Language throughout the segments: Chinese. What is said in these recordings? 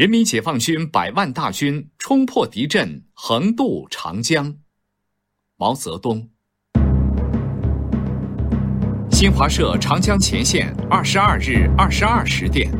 人民解放军百万大军冲破敌阵，横渡长江。毛泽东。新华社长江前线二十二日二十二时电：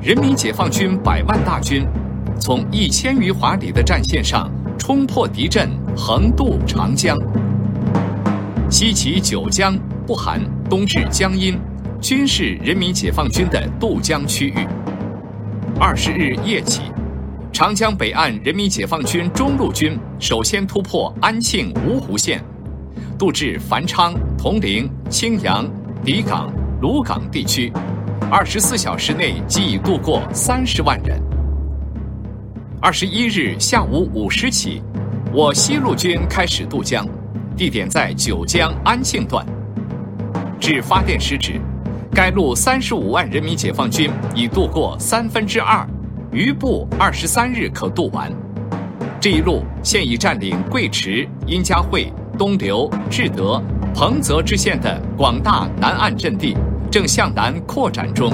人民解放军百万大军从一千余华里的战线上冲破敌阵，横渡长江，西起九江，不含东至江阴，均是人民解放军的渡江区域。二十日夜起，长江北岸人民解放军中路军首先突破安庆芜湖线，渡至繁昌、铜陵、青阳、底港、鲁港地区，二十四小时内即已渡过三十万人。二十一日下午五时起，我西路军开始渡江，地点在九江安庆段。至发电时止。该路三十五万人民解放军已渡过三分之二，余部二十三日可渡完。这一路现已占领贵池、殷家汇、东流、志德、彭泽支线的广大南岸阵地，正向南扩展中。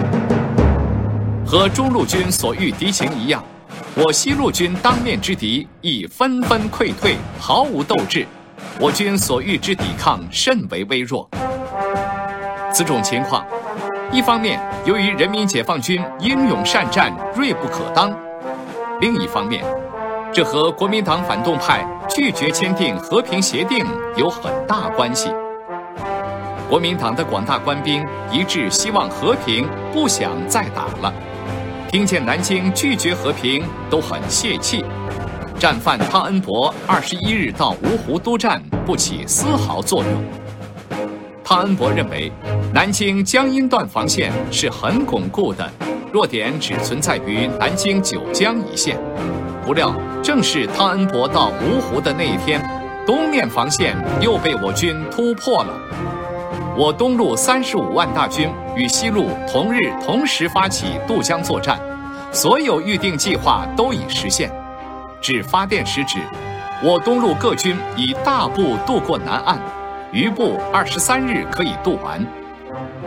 和中路军所遇敌情一样，我西路军当面之敌亦纷纷溃退，毫无斗志。我军所遇之抵抗甚为微弱。此种情况。一方面，由于人民解放军英勇善战、锐不可当；另一方面，这和国民党反动派拒绝签订和平协定有很大关系。国民党的广大官兵一致希望和平，不想再打了。听见南京拒绝和平，都很泄气。战犯汤恩伯二十一日到芜湖督战，不起丝毫作用。汤恩伯认为，南京江阴段防线是很巩固的，弱点只存在于南京九江一线。不料，正是汤恩伯到芜湖的那一天，东面防线又被我军突破了。我东路三十五万大军与西路同日同时发起渡江作战，所有预定计划都已实现。至发电时止，我东路各军已大部渡过南岸。余部二十三日可以渡完，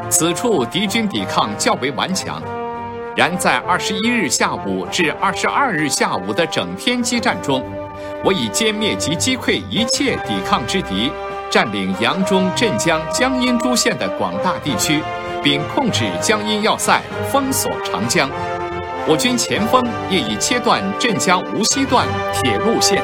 此处敌军抵抗较为顽强。然在二十一日下午至二十二日下午的整天激战中，我已歼灭及击溃一切抵抗之敌，占领扬中、镇江、江阴诸县的广大地区，并控制江阴要塞，封锁长江。我军前锋也已切断镇江无锡段铁路线。